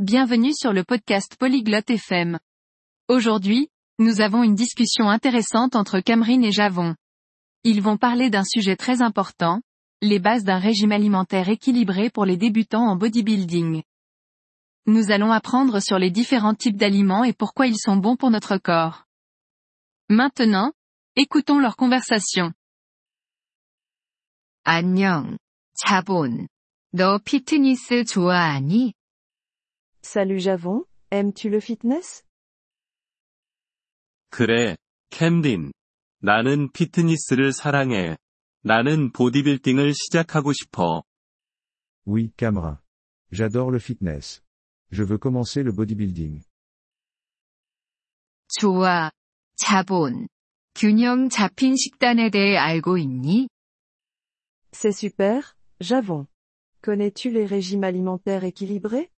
Bienvenue sur le podcast Polyglotte FM. Aujourd'hui, nous avons une discussion intéressante entre Cameron et Javon. Ils vont parler d'un sujet très important, les bases d'un régime alimentaire équilibré pour les débutants en bodybuilding. Nous allons apprendre sur les différents types d'aliments et pourquoi ils sont bons pour notre corps. Maintenant, écoutons leur conversation. 안녕, 자본. 너 피트니스 좋아하니? Salut Javon, aimes-tu le fitness 그래, 캠린. 나는 피트니스를 사랑해. 나는 보디빌딩을 시작하고 싶어. Oui, Camera. J'adore le fitness. Je veux commencer le bodybuilding. 좋아. 자본. 균형 잡힌 식단에 대해 알고 있니? C'est super, Javon. Connais-tu les régimes alimentaires équilibrés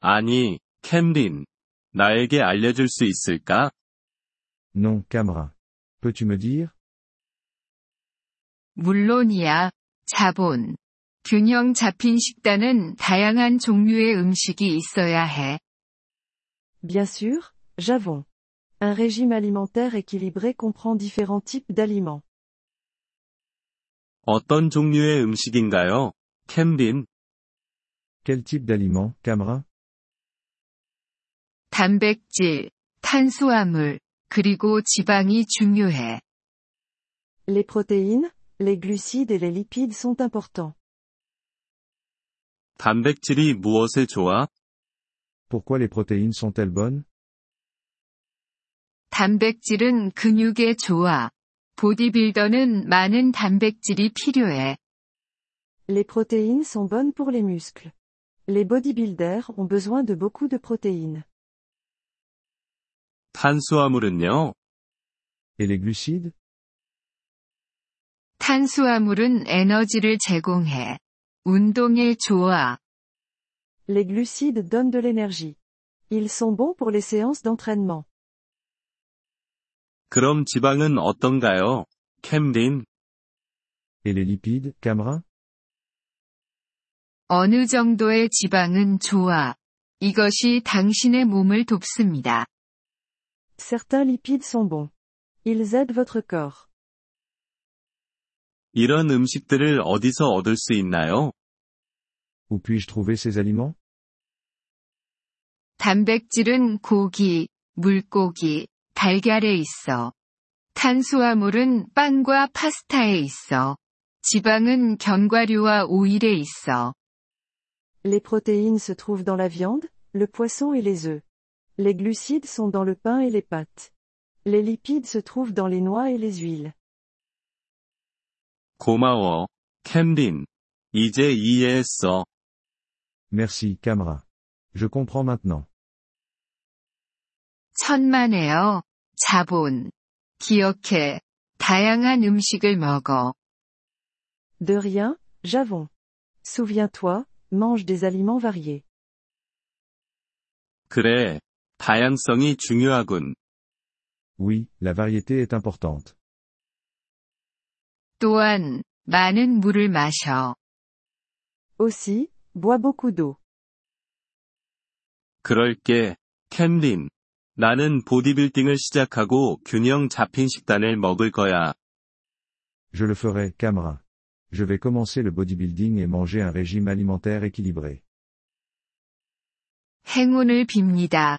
아니, 캠린. 나에게 알려줄 수 있을까? Non, Camera. Peux-tu me dire 물론이야. 자본. 균형 잡힌 식단은 다양한 종류의 음식이 있어야 해. Bien sûr, Javon. Un régime alimentaire équilibré comprend différents types d'aliments. 어떤 종류의 음식인가요? 캠린. Quel type d'aliment, Camera 단백질, 탄수화물, 그리고 지방이 중요해. Les protéines, les glucides et les lipides sont importants. 단백질이 무엇에 좋아? Pourquoi les protéines sont-elles bonnes 단백질은 근육에 좋아. 보디빌더는 많은 단백질이 필요해. Les protéines sont bonnes pour les muscles. Les bodybuilders ont besoin de beaucoup de protéines. 탄수화물은요? Et les glucides 탄수화물은 에너지를 제공해. 운동에 좋아. Les glucides donnent de l'énergie. Ils sont bons pour les séances d'entraînement. 그럼 지방은 어떤가요? 캠린. Et les lipides, Camera 어느 정도의 지방은 좋아. 이것이 당신의 몸을 돕습니다. Certains lipides sont bons. Ils aident votre corps. 이런 음식들을 어디서 얻을 수 있나요? Où puis-je trouver ces aliments 단백질은 고기, 물고기, 달걀에 있어. 탄수화물은 빵과 파스타에 있어. 지방은 견과류와 오일에 있어. Les protéines se trouvent dans la viande, le poisson et les œufs. Les glucides sont dans le pain et les pâtes. Les lipides se trouvent dans les noix et les huiles. 고마워, 캠린. 이제 이해했어. Merci, Camera. Je comprends maintenant. 천만에요. 자본. 기억해. 다양한 음식을 먹어. De rien, Javon. Souviens-toi, mange des aliments variés. 그래, 다양성이 중요하군. Oui, la variété est importante. 또한, 많은 물을 마셔. Aussi, bois beaucoup d'eau. 그럴게, 캠린. 나는 보디빌딩을 시작하고 균형 잡힌 식단을 먹을 거야. Je le ferai, Camera. Je vais commencer le bodybuilding et manger un régime alimentaire équilibré. 행운을 빕니다.